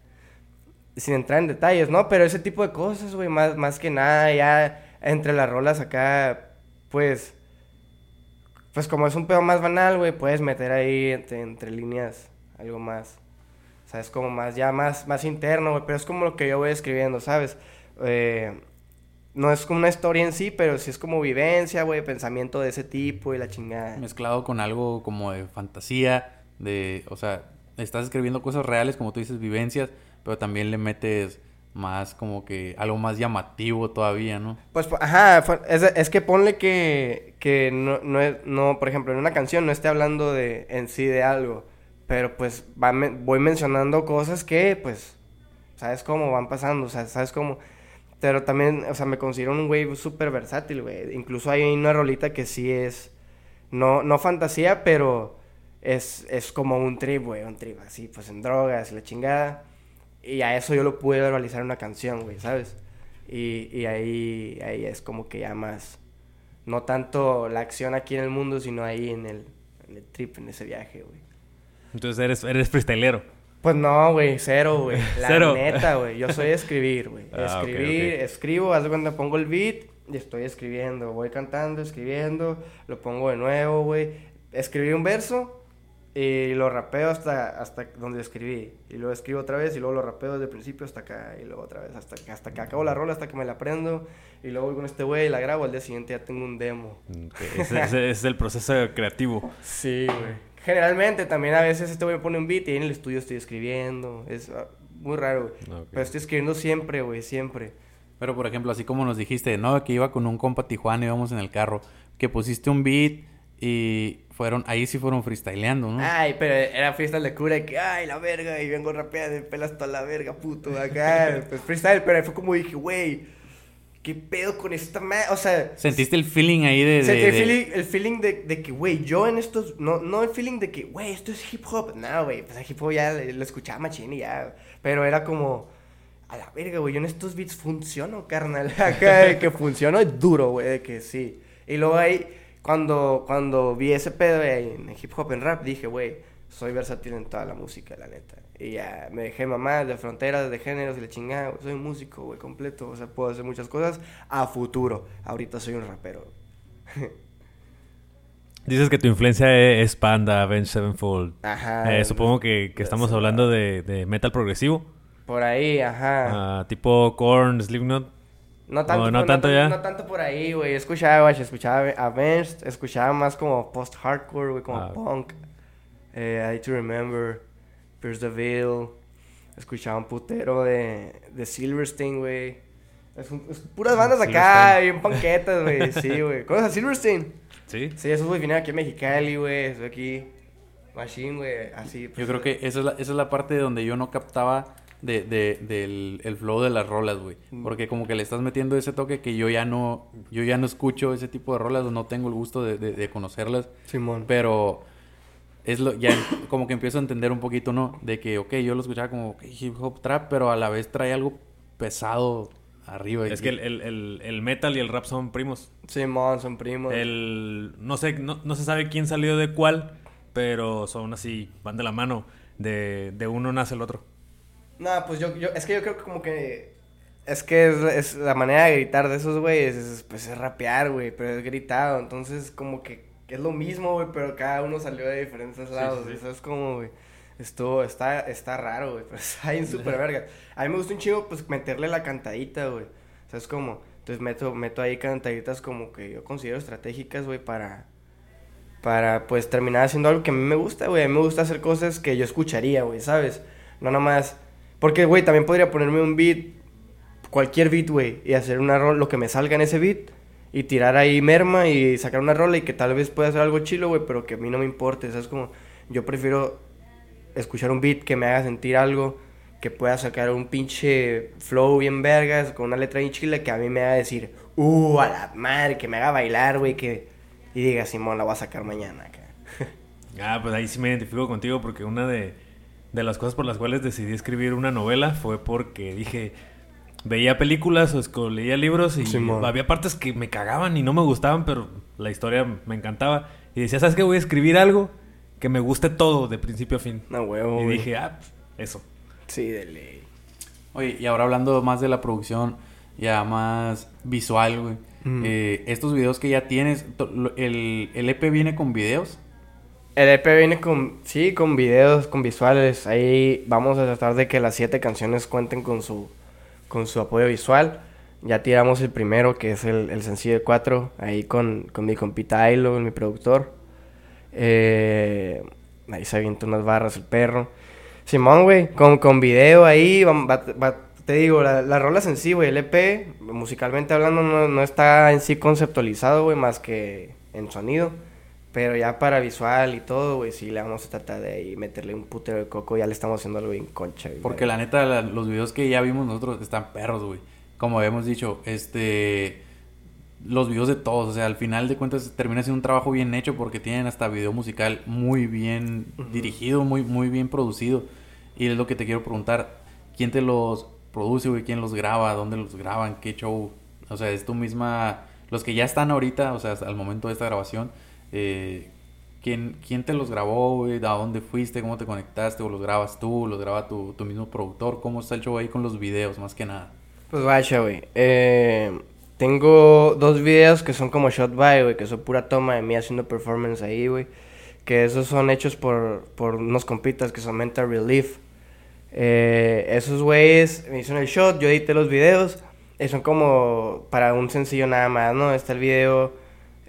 sin entrar en detalles, ¿no? Pero ese tipo de cosas, güey, más, más que nada, ya entre las rolas acá, pues, pues como es un pedo más banal, güey, puedes meter ahí entre, entre líneas algo más, ¿sabes? Como más, ya más, más interno, güey, pero es como lo que yo voy escribiendo, ¿sabes? Eh, no es como una historia en sí, pero sí es como vivencia, güey, pensamiento de ese tipo y la chingada. Mezclado con algo como de fantasía, de, o sea, estás escribiendo cosas reales, como tú dices, vivencias, pero también le metes más como que algo más llamativo todavía, ¿no? Pues, pu- ajá, es, es que ponle que, que no, no, es- no, por ejemplo, en una canción no esté hablando de, en sí de algo, pero pues voy mencionando cosas que, pues, sabes cómo van pasando, o sea, sabes cómo, pero también, o sea, me considero un güey súper versátil, güey, incluso hay una rolita que sí es, no, no fantasía, pero es, es como un trip, güey, un trip, así, pues en drogas la chingada, y a eso yo lo pude verbalizar en una canción, güey, ¿sabes? Y, y ahí, ahí es como que ya más, no tanto la acción aquí en el mundo, sino ahí en el, en el trip, en ese viaje, güey. Entonces eres, eres freestylero. Pues no, güey, cero, güey. La Cero. neta, güey. Yo soy escribir, güey. Ah, escribir, ok. escribo, haz de cuenta, pongo el beat y estoy escribiendo. Voy cantando, escribiendo, lo pongo de nuevo, güey. Escribí un verso y lo rapeo hasta, hasta donde escribí. Y luego escribo otra vez y luego lo rapeo desde el principio hasta acá. Y luego otra vez hasta, hasta que acabo la rola, hasta que me la aprendo. Y luego voy con este güey y la grabo. Al día siguiente ya tengo un demo. Ese, ese- ese es el proceso creativo. Sí, güey. Generalmente también a veces este güey me pone un beat y en el estudio estoy escribiendo. Es ah, muy raro, güey. Ok. Pero estoy escribiendo siempre, güey, siempre. Pero, por ejemplo, así como nos dijiste, no, que iba con un compa a Tijuana, íbamos en el carro. que pusiste un beat y fueron, ahí sí fueron freestyleando, ¿no? Ay, pero era freestyle de cura y que, ay, la verga, y vengo rapeando y pelas toda la verga, puto, acá. pues freestyle, pero fue como dije, güey, ¿qué pedo con esta madre? O sea... ¿Sentiste el feeling ahí de...? Sentí el de- feeling, el feeling de, de que, güey, yo en estos... No, no el feeling de que, güey, esto es hip hop. No, güey, pues el hip hop ya lo escuchaba machín y ya. Pero era como... A la verga, güey, yo en estos beats funciono, carnal. Acá de que funciono es duro, güey, de que sí. Y luego ahí, cuando, cuando vi ese pedo en hip hop, en rap, dije, güey, soy versátil en toda la música, la neta. Y ya me dejé mamá de fronteras, de géneros y la chingada. Soy un músico, güey, completo. O sea, puedo hacer muchas cosas a futuro. Ahorita soy un rapero. Dices que tu influencia e- es Panda, Avenged Sevenfold. Ajá. Eh, supongo que, que estamos hablando de, de metal progresivo. Por ahí, ajá. Ah, tipo Korn, Slipknot. No tanto, no por- tanto tan- ya. No tanto por ahí, güey. Escuchaba, güey, escuchaba Avenged, escuchaba más como post-hardcore, güey, como Ah. punk. Eh, I to Remember, Pierce the Veil. Escuchaba un putero de, de Silverstein, güey. Es, un- es puras bandas acá, bien panquetas, güey. Sí, güey. ¿Conoces a Silverstein? Sí. Sí, esos güey vinieron aquí a Mexicali, güey. Estoy aquí. Machine, güey. Así. pues, Yo creo que esa es la, esa es la parte donde yo no captaba de, de- del el flow de las rolas, güey. Mm. Porque como que le estás metiendo ese toque que yo ya no, yo ya no escucho ese tipo de rolas, o no tengo el gusto de, de- de conocerlas. Simón. Pero es lo, ya como que empiezo a entender un poquito, ¿no? De que, ok, yo lo escuchaba como hip hop trap, pero a la vez trae algo pesado arriba. Es que el, el- el- el metal y el rap son primos. Simón, son primos. El, no, sé, no, no se sabe quién salió de cuál, pero son así, van de la mano. De, de uno nace el otro. No, pues yo, yo, es que yo creo que como que, es que es, es la manera de gritar de esos güeyes, es, pues es rapear, güey, pero es gritado, entonces como que, es lo mismo, güey, pero cada uno salió de diferentes lados, sí, sí. eso es como, güey, estuvo, está, está raro, güey, pero está bien súper verga. A mí me gusta un chingo, pues, meterle la cantadita, güey, o sea, es como, entonces meto, meto ahí cantaditas como que yo considero estratégicas, güey, para... Para, pues, terminar haciendo algo que a mí me gusta, güey. A mí me gusta hacer cosas que yo escucharía, güey, ¿sabes? No nada más... Porque, güey, también podría ponerme un beat, cualquier beat, güey, y hacer una rola, lo que me salga en ese beat, y tirar ahí merma y sacar una rola y que tal vez pueda ser algo chilo, güey, pero que a mí no me importe, ¿sabes? Como, yo prefiero escuchar un beat que me haga sentir algo, que pueda sacar un pinche flow bien vergas, con una letra bien chila, que a mí me haga decir, uh, a la madre, que me haga bailar, güey, que... Y diga, Simón, la voy a sacar mañana, acá. Ah, pues ahí sí me identifico contigo porque una de, de las cosas por las cuales decidí escribir una novela fue porque dije, veía películas o leía libros y Simón. había partes que me cagaban y no me gustaban, pero la historia me encantaba. Y decía, ¿sabes qué? Voy a escribir algo que me guste todo de principio a fin. No, huevo, y güey. dije, ah, eso. Sí, de ley. Oye, y ahora hablando más de la producción, ya más visual, güey. Mm. Eh, estos videos que ya tienes, el, el EP viene con videos. El EP viene con, sí, con videos, con visuales. Ahí vamos a tratar de que las siete canciones cuenten con su, con su apoyo visual. Ya tiramos el primero, que es el, el sencillo de cuatro, ahí con, con mi compita Ailo, mi productor. Eh, ahí se avienta unas barras el perro. Simón, güey, con, con video ahí, te digo, la, la rola es en sí, güey, el EP, musicalmente hablando, no, no está en sí conceptualizado, güey, más que en sonido. Pero ya para visual y todo, güey, sí le vamos a tratar de ahí meterle un putero de coco, ya le estamos haciendo algo bien concha, güey. Porque la neta, la- los videos que ya vimos nosotros están perros, güey. Como habíamos dicho, este... Los videos de todos, o sea, al final de cuentas termina siendo un trabajo bien hecho porque tienen hasta video musical muy bien dirigido, muy, muy bien producido. Y es lo que te quiero preguntar, ¿quién te los produce, güey? ¿Quién los graba? ¿Dónde los graban? ¿Qué show? O sea, es tu misma... Los que ya están ahorita, o sea, al momento de esta grabación, eh, ¿quién, ¿quién te los grabó, güey? ¿A dónde fuiste? ¿Cómo te conectaste? ¿O los grabas tú? ¿Los graba tu, tu mismo productor? ¿Cómo está el show ahí con los videos, más que nada? Pues vaya, güey. Eh, tengo dos videos que son como shot by, güey, que son pura toma de mí haciendo performance ahí, güey. Que esos son hechos por, por unos compitas que son Mental Relief. Eh, esos güeyes me hicieron el shot, yo edité los videos. Y son como para un sencillo nada más, ¿no? Está el video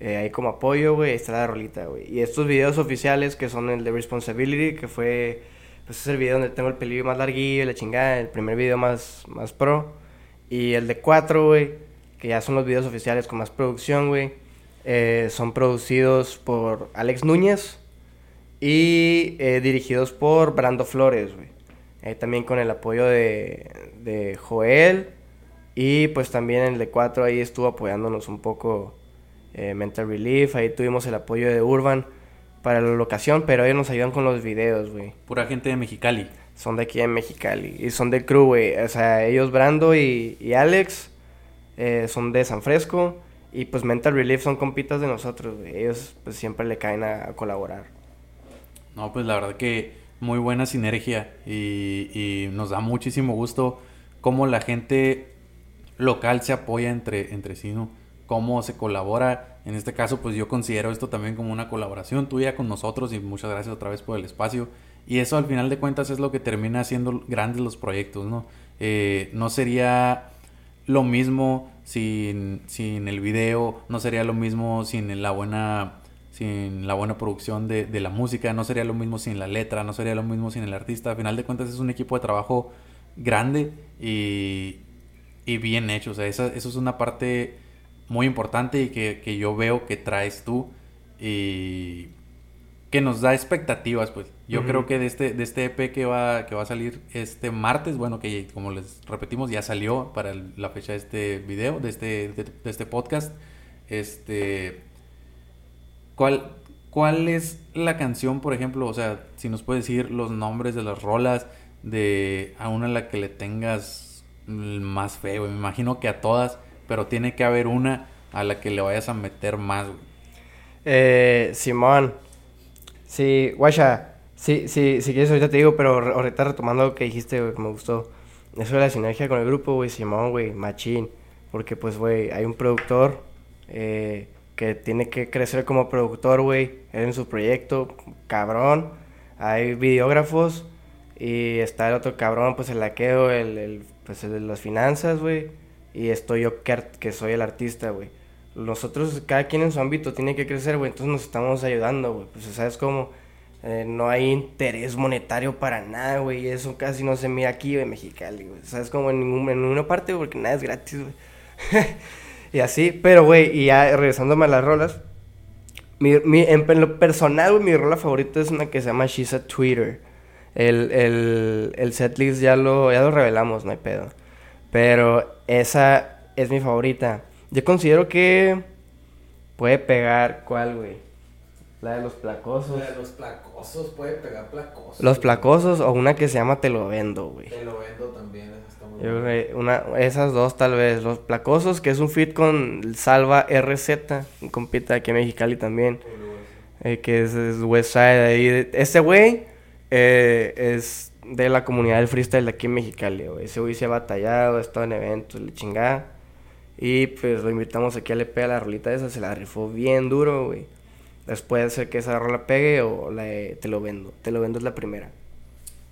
eh, ahí como apoyo, güey. Está la rolita, güey. Y estos videos oficiales que son el de Responsibility, que fue... Pues es el video donde tengo el pelillo más larguillo, la chingada, el primer video más, más pro. Y el de 4, güey, que ya son los videos oficiales con más producción, güey. Eh, son producidos por Alex Núñez y eh, dirigidos por Brando Flores, güey. Eh, también con el apoyo de, de Joel y pues también el de 4 ahí estuvo apoyándonos un poco eh, Mental Relief. Ahí tuvimos el apoyo de Urban para la locación, pero ellos nos ayudan con los videos, güey. Pura gente de Mexicali. Son de aquí en Mexicali. Y son del crew, güey. O sea, ellos, Brando y, y Alex, eh, son de San Fresco. Y pues Mental Relief son compitas de nosotros, güey. Ellos pues siempre le caen a, a colaborar. No, pues la verdad que muy buena sinergia y, y nos da muchísimo gusto cómo la gente local se apoya entre, entre sí, ¿no? Cómo se colabora. En este caso, pues yo considero esto también como una colaboración tuya con nosotros y muchas gracias otra vez por el espacio. Y eso al final de cuentas es lo que termina haciendo grandes los proyectos, ¿no? Eh, no sería lo mismo sin, sin el video, no sería lo mismo sin la buena sin la buena producción de, la música, no sería lo mismo sin la letra, no sería lo mismo sin el artista. Al final de cuentas es un equipo de trabajo grande y, y bien hecho. O sea, eso es una parte muy importante y que, que, yo veo que traes tú y que nos da expectativas, pues. Yo uh -huh. creo que de este, de este EP que va, que va a salir este martes, bueno, que como les repetimos, ya salió para el, la fecha de este video, de este, de, de este podcast. Este ¿Cuál, ¿Cuál es la canción, por ejemplo? O sea, si nos puedes decir los nombres de las rolas de a una a la que le tengas más feo. Me imagino que a todas, pero tiene que haber una a la que le vayas a meter más, güey. Eh, Simón. Sí, guacha. Sí, sí, si quieres ahorita te digo, pero ahorita retomando lo que dijiste, güey, que me gustó. Eso de la sinergia con el grupo, güey, Simón, güey, machín. Porque, pues, güey, hay un productor, eh, que tiene que crecer como productor, güey, en su proyecto, cabrón. Hay videógrafos y está el otro cabrón, pues el laqueo, el, el pues el de las finanzas, güey. Y estoy yo que, que soy el artista, güey. Nosotros, cada quien en su ámbito tiene que crecer, güey. Entonces nos estamos ayudando, güey. Pues sabes cómo eh, no hay interés monetario para nada, güey. Eso casi no se mira aquí, güey, Mexicali, güey. Sabes como en, ningún, en ninguna parte, porque nada es gratis, güey. Y así, pero güey, y ya regresándome a las rolas, mi, mi, en, en, lo personal, güey, mi rola favorita es una que se llama She's a Twitter. El, el, el setlist ya lo, ya lo revelamos, no hay pedo. Pero esa es mi favorita. Yo considero que puede pegar, ¿cuál, güey? La de los placosos. La de los placosos, puede pegar placosos. Los placosos o una que se llama Te lo vendo, güey. Te lo vendo también, está muy Yo una, esas dos tal vez. Los placosos, que es un fit con Salva RZ, un compita aquí en Mexicali también. Eh, que es, es Westside ahí. Este güey eh, es de la comunidad del freestyle de aquí en Mexicali, güey. Ese güey se ha batallado, ha estado en eventos, le chingada. Y pues lo invitamos aquí a le a la rolita esa, se la rifó bien duro, güey. Después de que esa rola pegue o la Te lo vendo. Te lo vendo es la primera.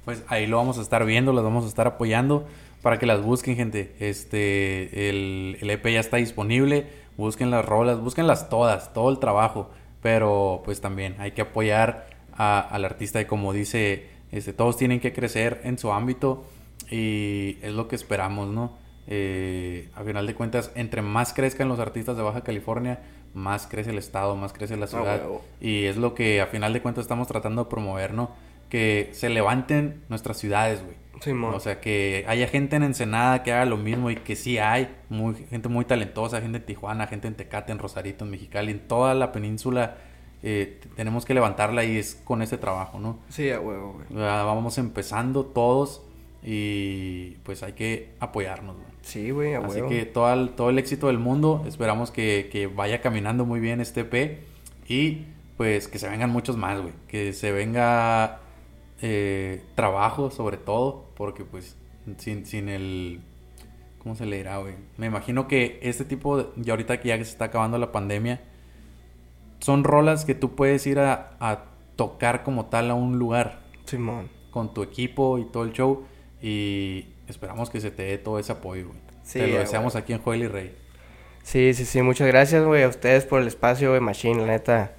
Pues ahí lo vamos a estar viendo, las vamos a estar apoyando para que las busquen, gente. Este, el, el EP ya está disponible. Busquen las rolas, búsquenlas todas, todo el trabajo. Pero pues también hay que apoyar a, al artista y como dice, este, todos tienen que crecer en su ámbito y es lo que esperamos, ¿no? Eh, a final de cuentas, entre más crezcan los artistas de Baja California, más crece el estado, más crece la ciudad. Oh, y es lo que a final de cuentas estamos tratando de promover, ¿no? Que se levanten nuestras ciudades, güey. Sí, o sea, que haya gente en Ensenada que haga lo mismo y que sí hay muy, gente muy talentosa, gente en Tijuana, gente en Tecate, en Rosarito, en Mexicali, en toda la península. Eh, tenemos que levantarla y es con este trabajo, ¿no? Sí, a huevo, güey. Vamos empezando todos y pues hay que apoyarnos, güey. Sí, güey, a Así huevo. que todo el, todo el éxito del mundo, esperamos que, que vaya caminando muy bien este P y pues que se vengan muchos más, güey. Que se venga eh, trabajo sobre todo, porque pues sin, sin el... ¿Cómo se le dirá, güey? Me imagino que este tipo, de, y ahorita que ya se está acabando la pandemia, son rolas que tú puedes ir a, a tocar como tal a un lugar. Simón. Con tu equipo y todo el show. Y esperamos que se te dé todo ese apoyo, güey. Sí, te lo güey. deseamos aquí en Joel y Rey. Sí, sí, sí. Muchas gracias, güey, a ustedes por el espacio, güey. Machine, la neta.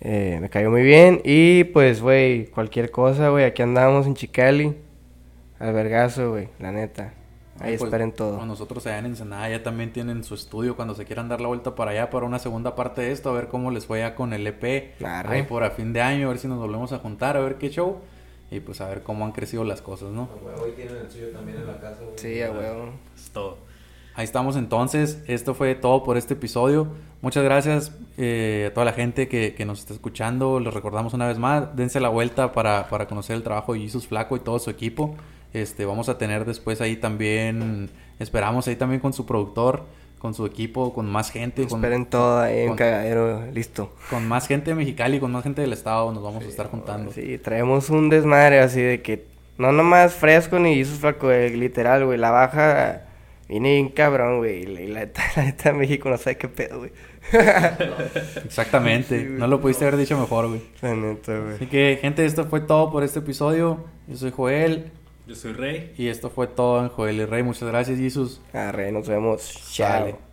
Eh, me cayó muy bien. Y pues, güey, cualquier cosa, güey. Aquí andamos en Chicali. Al vergazo, güey. La neta. Ahí Pues, esperen todo. Con nosotros allá en Ensenada ya también tienen su estudio cuando se quieran dar la vuelta para allá para una segunda parte de esto, a ver cómo les fue ya con el EP. Arre. Ahí por a fin de año, a ver si nos volvemos a juntar, a ver qué show. Y pues a ver cómo han crecido las cosas, ¿no? A huevo, tienen el suyo también en la casa, güey. Sí, a huevo. Es todo. Ahí estamos entonces. Esto fue todo por este episodio. Muchas gracias eh, a toda la gente que, que nos está escuchando. Les recordamos una vez más, dense la vuelta para, para conocer el trabajo de Jesus Flaco y todo su equipo. Este, vamos a tener después ahí también, esperamos ahí también con su productor, con su equipo, con más gente, con, Esperen todo ahí en con- cagadero, listo. con más gente de Mexicali, con más gente del estado, nos vamos a estar juntando. Sí, traemos un desmadre así de que no nomás fresco ni Jesus flaco, güey, literal, güey. La baja viene bien cabrón, güey. Y la neta, la neta México no sabe qué pedo, güey. Exactamente, Sí, güey. no lo pudiste haber dicho mejor, güey. La neta, güey. Así que, gente, esto fue todo por este episodio. Yo soy Joel. Yo soy Rey. Y esto fue todo en Joel y Rey. Muchas gracias, Jesus. Arre, nos vemos. Chao.